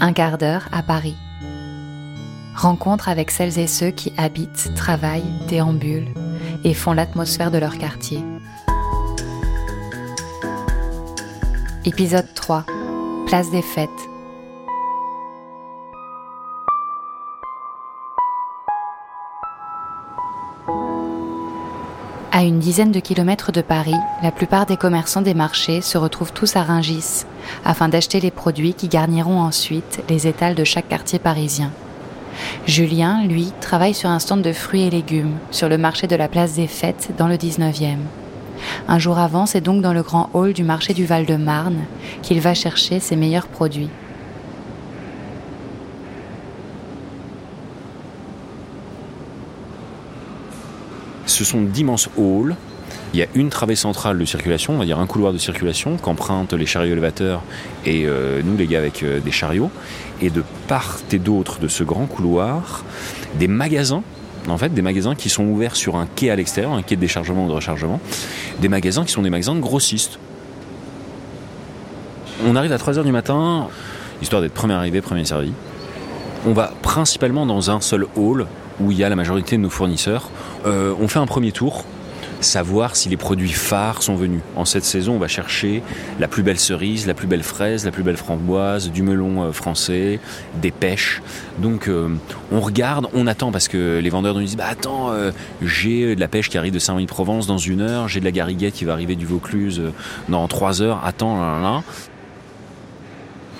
Un quart d'heure à Paris. Rencontre avec celles et ceux qui habitent, travaillent, déambulent et font l'atmosphère de leur quartier. Épisode 3. Place des fêtes. À une dizaine de kilomètres de Paris, la plupart des commerçants des marchés se retrouvent tous à Rungis afin d'acheter les produits qui garniront ensuite les étals de chaque quartier parisien. Julien, lui, travaille sur un stand de fruits et légumes sur le marché de la place des Fêtes dans le 19e. Un jour avant, c'est donc dans le grand hall du marché du Val-de-Marne qu'il va chercher ses meilleurs produits. Ce sont d'immenses halls. Il y a une travée centrale de circulation, on va dire un couloir de circulation qu'empruntent les chariots élévateurs et euh, nous les gars avec euh, des chariots. Et de part et d'autre de ce grand couloir, des magasins en fait, des magasins qui sont ouverts sur un quai à l'extérieur, un quai de déchargement ou de rechargement, des magasins qui sont des magasins de grossistes. On arrive à 3h du matin, histoire d'être premier arrivé, premier servi. On va principalement dans un seul hall où il y a la majorité de nos fournisseurs. Euh, on fait un premier tour, savoir si les produits phares sont venus. En cette saison, on va chercher la plus belle cerise, la plus belle fraise, la plus belle framboise, du melon euh, français, des pêches. Donc euh, on regarde, on attend parce que les vendeurs nous disent bah attends, j'ai de la pêche qui arrive de Saint-Louis-Provence dans une heure, j'ai de la gariguette qui va arriver du Vaucluse dans trois heures, attends, là, là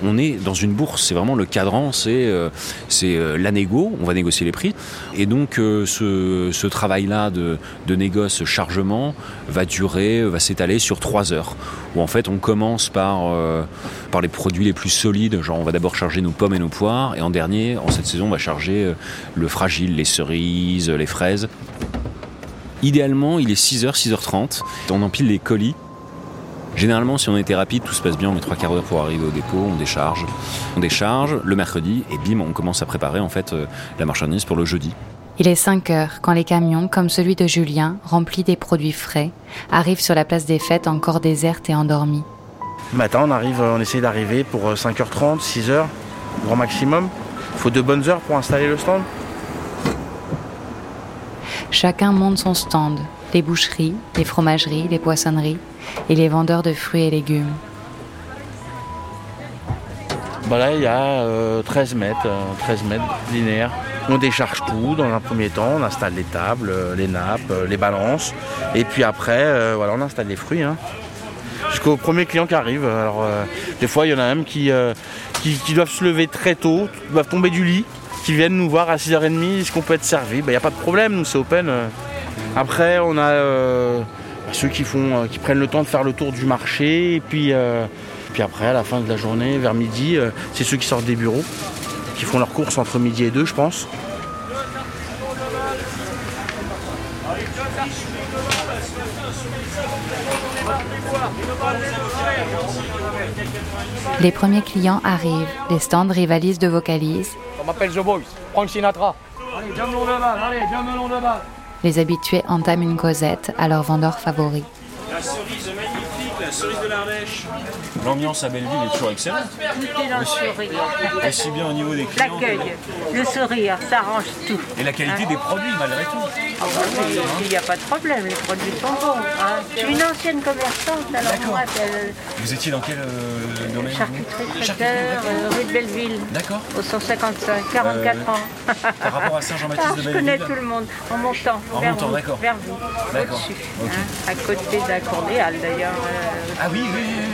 on est dans une bourse, c'est vraiment le cadran, c'est euh, euh, la on va négocier les prix. Et donc euh, ce, travail-là de, de négoce chargement va durer, va s'étaler sur trois heures. Où en fait on commence par, par les produits les plus solides, genre on va d'abord charger nos pommes et nos poires, et en dernier, en cette saison, on va charger le fragile, les cerises, les fraises. Idéalement, il est 6h, 6h30. On empile les colis Généralement, si on était rapide, tout se passe bien, on met trois quarts d'heure pour arriver au dépôt, on décharge. On décharge le mercredi et bim, on commence à préparer en fait euh, la marchandise pour le jeudi. Il est 5 heures quand les camions, comme celui de Julien, remplis des produits frais, arrivent sur la place des fêtes encore déserte et endormie. Le matin, on arrive, on essaie d'arriver pour 5h30, 6h, grand maximum. Il faut deux bonnes heures pour installer le stand. Chacun monte son stand, les boucheries, les fromageries, les poissonneries et les vendeurs de fruits et légumes. Bah là, il y a 13 euh, mètres, 13 euh, mètres linéaires. On décharge tout dans un premier temps, on installe les tables, euh, les nappes, les balances. Et puis après, voilà, on installe les fruits. Hein. Jusqu'au premier client qui arrive. Alors, des fois, il y en a même qui, qui, doivent se lever très tôt, doivent tomber du lit, qui viennent nous voir à 6h30, est-ce qu'on peut être servi? Il n'y a pas de problème, nous c'est open. Après, on a ceux qui, font, euh, qui prennent le temps de faire le tour du marché. Et puis, euh, puis après, à la fin de la journée, vers midi, euh, c'est ceux qui sortent des bureaux, qui font leurs courses entre midi et deux, je pense. Les premiers clients arrivent, les stands rivalisent de vocalises. On m'appelle The Boys, Frank Sinatra. Allez, de balle, allez, de balle. Les habitués entament une causette à leur vendeur favori. Cerise de l'Ardèche. L'ambiance à Belleville est toujours excellente. Tout est dans le sourire. Aussi bien au niveau des clients. L'accueil, le sourire, ça arrange tout. Et la qualité des produits malgré tout. Ah il n'y a pas de problème, les produits sont bons. Hein. Je suis une ancienne commerçante, alors moi, Vous étiez dans quel euh, domaine Charcuterie traiteur, euh, rue de Belleville. D'accord. Au 155, 44 euh, ans. Par rapport à Saint-Jean-Baptiste ah, de Belleville Je connais tout le monde, en montant. En vers montant, d'accord. Vers vous, au-dessus. Hein, à côté d'un cordial d'ailleurs. Ah oui, oui, oui.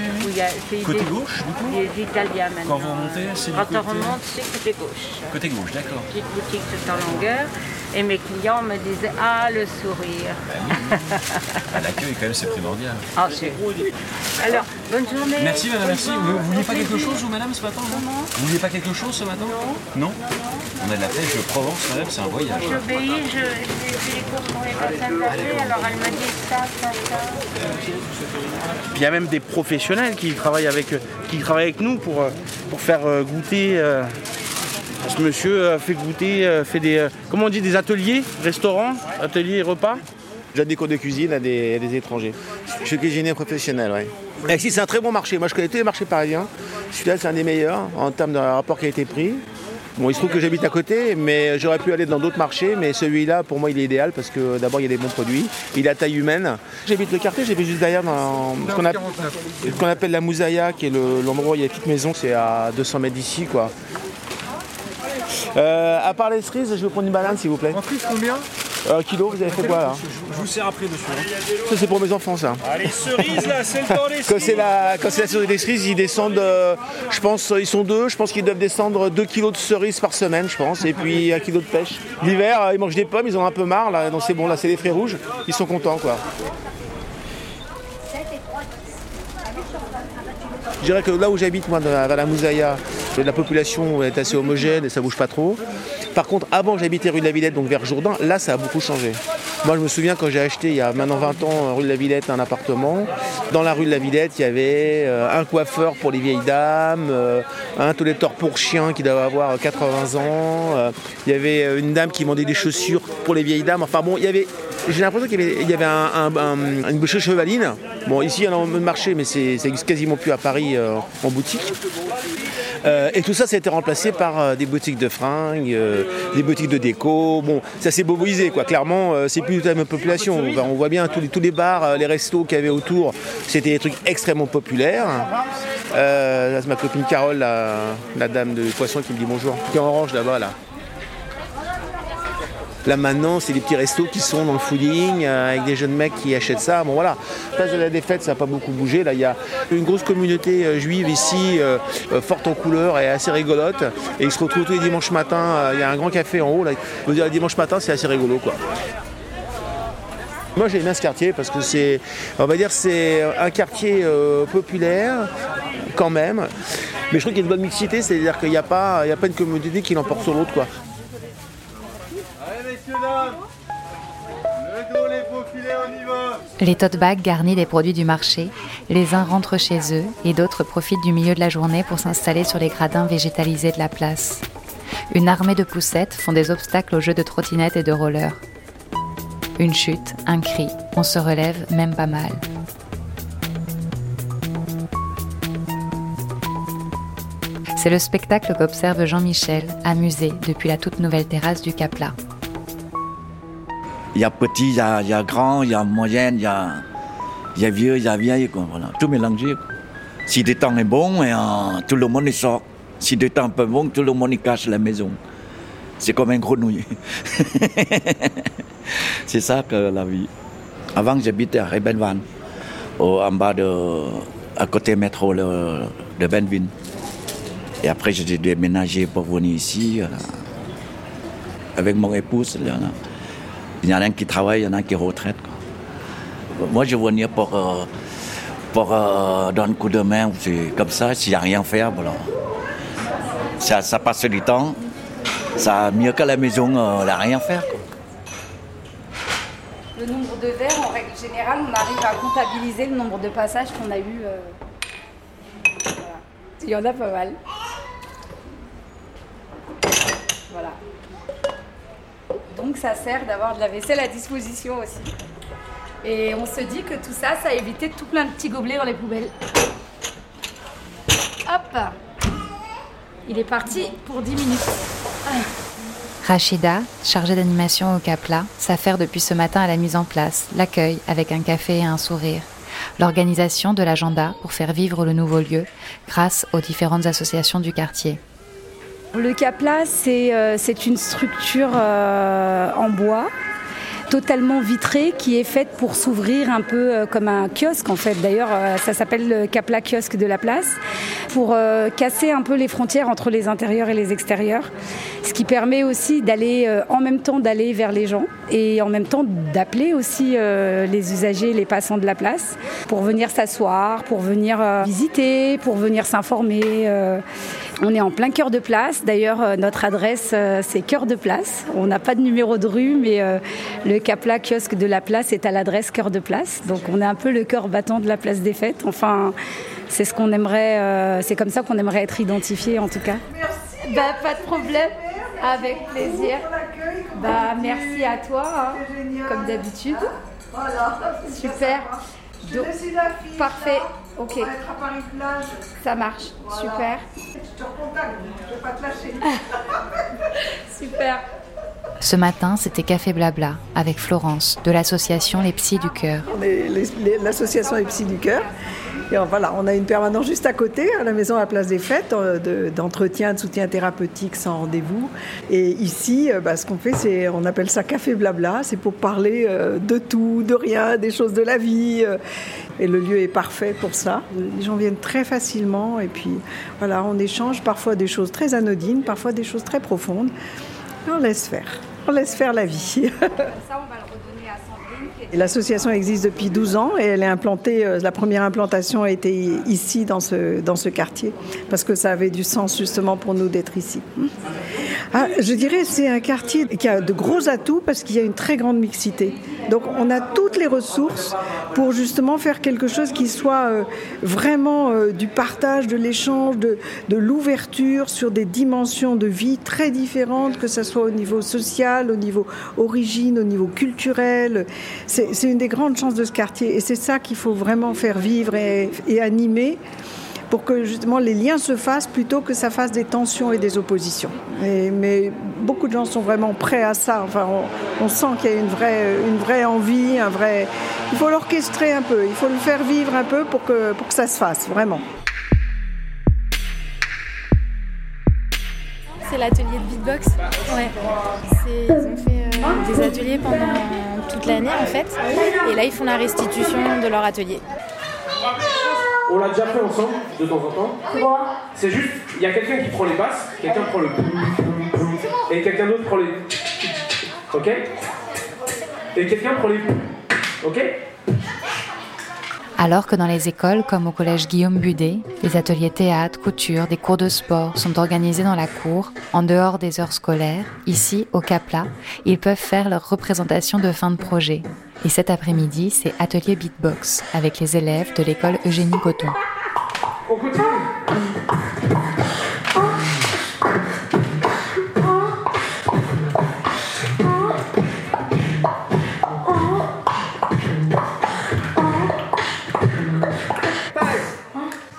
Oui. côté gauche, du coup Les Italiens maintenant. Quand vous remontez, c'est Quand on remonte, c'est côté gauche. Côté gauche, d'accord. Petite boutique tout en longueur. Et mes clients me disaient Ah, le sourire. Ah, l'accueil, quand même, c'est primordial. Ah, c'est. Alors, bonne journée. Merci, madame, merci. Vous, ne vouliez pas quelque chose, vous, madame, ce matin non, Vous vouliez pas quelque chose ce matin Non. Non On a de la pêche de Provence, madame, c'est un voyage. J'obéis, je, je, les courses pour les personnes âgées, alors elle m'a dit ça, ça, ça. Puis il y a même des professionnels qui travaillent avec, qui travaillent avec nous pour, pour faire euh, goûter. Euh, ce monsieur euh, fait goûter, euh, fait des, euh, comment on dit, des ateliers, restaurants, ateliers et repas? J'ai des cours de cuisine à des, étrangers. Je suis cuisinier professionnel, oui. Ici, c'est un très bon marché. Moi, je connais tous les marchés parisiens. Celui-là, c'est un des meilleurs en termes de rapport qualité-prix. Bon, il se trouve que j'habite à côté, mais j'aurais pu aller dans d'autres marchés, mais celui-là, pour moi, il est idéal parce que d'abord, il y a des bons produits, il a taille humaine. J'habite le quartier, j'habite juste derrière dans ce qu'on appelle, la Moussaïa, qui est le- l'endroit où il y a petite maison, c'est à 200 mètres d'ici, quoi. Euh, à part les cerises, je vais prendre une banane, s'il vous plaît. En combien? Euh, kilo, vous avez fait quoi là Je vous sers après dessus. Ça, c'est pour mes enfants, ça. Allez, cerise là, c'est le temps des Quand c'est la, quand c'est la cerise des cerises, ils descendent, euh, je pense, ils sont deux, je pense qu'ils doivent descendre 2 kilos de cerises par semaine, je pense, et puis un kilo de pêche. L'hiver, euh, ils mangent des pommes, ils ont un peu marre, là, donc c'est bon, là, c'est les frais rouges, ils sont contents, quoi. Je dirais que là où j'habite, moi, dans la- vers la Moussaïa, la population est assez homogène et ça bouge pas trop. Par contre, avant, j'habitais rue de la Villette, donc vers Jourdain, là, ça a beaucoup changé. Moi, je me souviens quand j'ai acheté, il y a maintenant 20 ans, rue de la Villette, un appartement. Dans la rue de la Villette, il y avait euh, un coiffeur pour les vieilles dames, euh, un toiletteur pour chiens qui doit avoir 80 ans. euh, il y avait une dame qui vendait des chaussures pour les vieilles dames. Enfin bon, il y avait j'ai l'impression qu'il y avait, une boucherie chevaline. Bon, ici, il y en a au marché, mais c'est, ça n'existe quasiment plus à Paris euh, en boutique. Euh, et tout ça, ça a été remplacé par euh, des boutiques de fringues, des boutiques de déco. Bon, ça s'est boboisé, quoi. Clairement, c'est plus toute la même population. On voit bien tous les, bars, les restos qu'il y avait autour, c'était des trucs extrêmement populaires. Là, c'est ma copine Carole, la, la dame de poisson, qui me dit bonjour. Qui est en orange là-bas, là. Là maintenant, c'est des petits restos qui sont dans le fooding euh, avec des jeunes mecs qui achètent ça. Bon voilà, place de la défaite, ça n'a pas beaucoup bougé. Là, il y a une grosse communauté euh, juive ici, euh, forte en couleurs et assez rigolote. Et ils se retrouvent tous les dimanches matins. Il y a un grand café en haut. Là. Je dire, les dimanches matins, c'est assez rigolo, quoi. Moi, j'aime bien ce quartier parce que c'est, un quartier populaire quand même. Mais je trouve qu'il y a une bonne mixité, c'est-à-dire qu'il n'y a pas, a pas une communauté qui l'emporte sur l'autre, quoi. Les tote bags garnis des produits du marché, les uns rentrent chez eux et d'autres profitent du milieu de la journée pour s'installer sur les gradins végétalisés de la place. Une armée de poussettes font des obstacles aux jeux de trottinettes et de rollers. Une chute, un cri, on se relève même pas mal. C'est le spectacle qu'observe Jean-Michel, amusé depuis la toute nouvelle terrasse du Capla. Il y a petit, il y a, grand, il y a moyenne, il y a, vieux, il y a vieille, tout mélangé. Si le temps est bon, euh, tout le monde sort. Si le temps est pas bon, tout le monde cache la maison. C'est comme un grenouille. C'est ça que la vie. Avant, j'habitais à Rebenvan, en bas de, à côté métro de Benvin. Et après, j'ai déménagé pour venir ici, euh, avec mon épouse. Il y en a un qui travaille, il y en a un qui est retraite. quoi. Moi, je venais pour, euh, pour euh, donner un coup de main. Comme ça, s'il n'y a rien à faire. Ça, ça passe du temps. Ça mieux qu'à la maison, euh, il n'y a rien à faire. Le nombre de verres, en règle générale, on arrive à comptabiliser le nombre de passages qu'on a eu. euh. Il y en a pas mal. Voilà. Donc ça sert d'avoir de la vaisselle à disposition aussi. Et on se dit que tout ça, ça a évité tout plein de petits gobelets dans les poubelles. Hop Il est parti pour 10 minutes. Rachida, chargée d'animation au Capla, s'affaire depuis ce matin à la mise en place, l'accueil avec un café et un sourire, l'organisation de l'agenda pour faire vivre le nouveau lieu grâce aux différentes associations du quartier. Le Capla, c'est euh, une structure euh, en bois totalement vitrée qui est faite pour s'ouvrir un peu euh, comme un kiosque en fait. D'ailleurs, euh, ça s'appelle le Capla kiosque de la place pour euh, casser un peu les frontières entre les intérieurs et les extérieurs. Ce qui permet aussi d'aller euh, en même temps d'aller vers les gens et en même temps d'appeler aussi euh, les usagers, les passants de la place pour venir s'asseoir, pour venir visiter, pour venir s'informer. On est en plein cœur de place. D'ailleurs, euh, notre adresse, euh, c'est cœur de place. On n'a pas de numéro de rue, mais euh, le Capla kiosque de la place est à l'adresse cœur de place. Donc, on est un peu le cœur battant de la place des fêtes. Enfin, c'est ce qu'on aimerait, c'est comme ça qu'on aimerait être identifié en tout cas. Bah, pas de problème. Avec plaisir. Bah, merci à toi, hein, comme d'habitude. Super. Donc, parfait, ok. On va être à Paris plage. Ça marche, super. Je te recontacte, je vais pas te lâcher. Super. Ce matin, c'était Café Blabla avec Florence de l'association Les Psys du Cœur. L'association Les Psys du Cœur. Et on- voilà, on a une permanence juste à côté, à la maison à la place des fêtes, euh, de- d'entretien, de, soutien thérapeutique sans rendez-vous. Et ici, euh, bah, ce qu'on fait, c'est, on appelle ça café blabla. C'est pour parler euh, de tout, de rien, des choses de la vie. euh, et le lieu est parfait pour ça. Les gens viennent très facilement. Et puis, voilà, on échange parfois des choses très anodines, parfois des choses très profondes. Et on laisse faire. On laisse faire la vie. Ça, on va le redonner à Sandrine. Et L'association existe depuis 12 ans et elle est implantée, euh, la première implantation a été ici dans ce, dans ce quartier parce que ça avait du sens justement pour nous d'être ici. Ah, je dirais c'est un quartier qui a de gros atouts parce qu'il y a une très grande mixité. Donc on a toutes les ressources pour justement faire quelque chose qui soit euh, vraiment euh, du partage, de l'échange, de, l'ouverture sur des dimensions de vie très différentes, que ce soit au niveau social, au niveau origine, au niveau culturel. C'est une des grandes chances de ce quartier et c'est ça qu'il faut vraiment faire vivre et animer pour que justement les liens se fassent plutôt que ça fasse des tensions et des oppositions. Mais beaucoup de gens sont vraiment prêts à ça. Enfin, on, sent qu'il y a une vraie, une vraie envie, un vrai. Il faut l'orchestrer un peu, il faut le faire vivre un peu pour que, pour que ça se fasse, vraiment. C'est l'atelier de beatbox. Ouais. Ils ont fait euh, des ateliers pendant toute l'année en fait. Et là, ils font la restitution de leur atelier. On l'a déjà fait ensemble, de temps en temps. C'est juste, il y a quelqu'un qui prend les basses, quelqu'un prend le et quelqu'un d'autre prend les ok et quelqu'un prend les ok Alors que dans les écoles, comme au collège Guillaume Budet, les ateliers théâtre, couture, des cours de sport sont organisés dans la cour, en dehors des heures scolaires, ici, au Capla, ils peuvent faire leur représentation de fin de projet. Et cet après-midi, c'est atelier beatbox avec les élèves de l'école Eugénie Coton.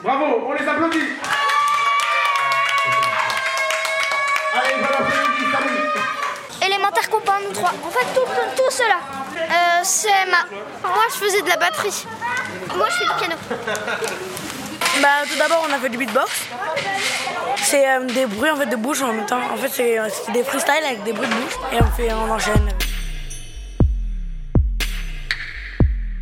Bravo, on les applaudit. Allez, bon après-midi, salut. En fait, tout, tout, tout cela. Euh, c'est ma. Moi, je faisais de la batterie. Moi, je fais du piano. Bah, tout d'abord, on a fait du beatbox. C'est euh, des bruits en fait, de bouche en même temps. En fait, c'est euh, c'est des freestyles avec des bruits de bouche et on, fait, on enchaîne.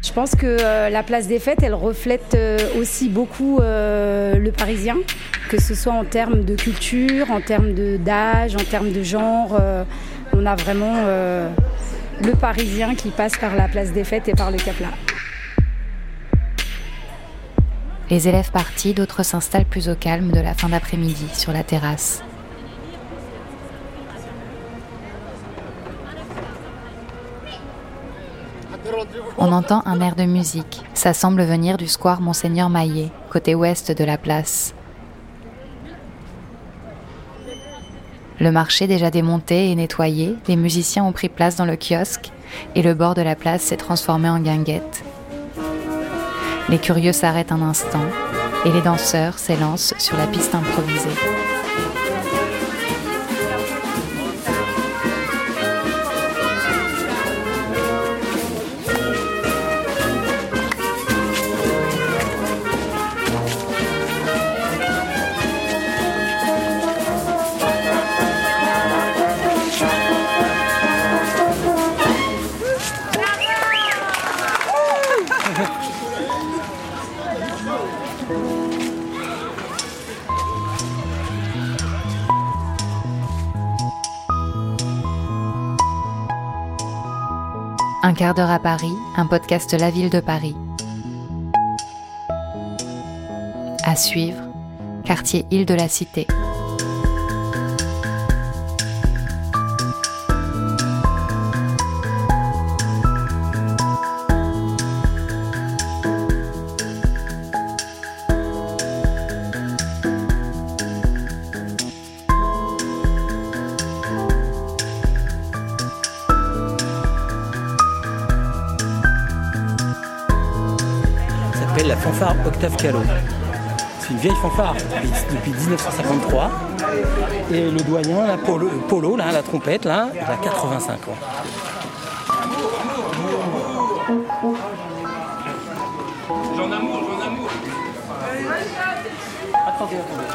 Je pense que euh, la place des fêtes, elle reflète euh, aussi beaucoup euh, le parisien, que ce soit en termes de culture, en termes de- d'âge, en termes de genre. On a vraiment euh, le parisien qui passe par la place des fêtes et par le Capla. Les élèves partis, d'autres s'installent plus au calme de la fin d'après-midi sur la terrasse. On entend un air de musique. Ça semble venir du square Monseigneur Maillet, côté ouest de la place. Le marché déjà démonté et nettoyé, les musiciens ont pris place dans le kiosque et le bord de la place s'est transformé en guinguette. Les curieux s'arrêtent un instant et les danseurs s'élancent sur la piste improvisée. Quart d'heure à Paris, un podcast La Ville de Paris. À suivre, quartier Île de la Cité. Fanfare Octave Callot. C'est une vieille fanfare depuis, depuis 1953. Et le doyen, là, Polo, Polo, là, la trompette, là, il a 85 ans. J'en amour, j'en amour. Attendez, attendez.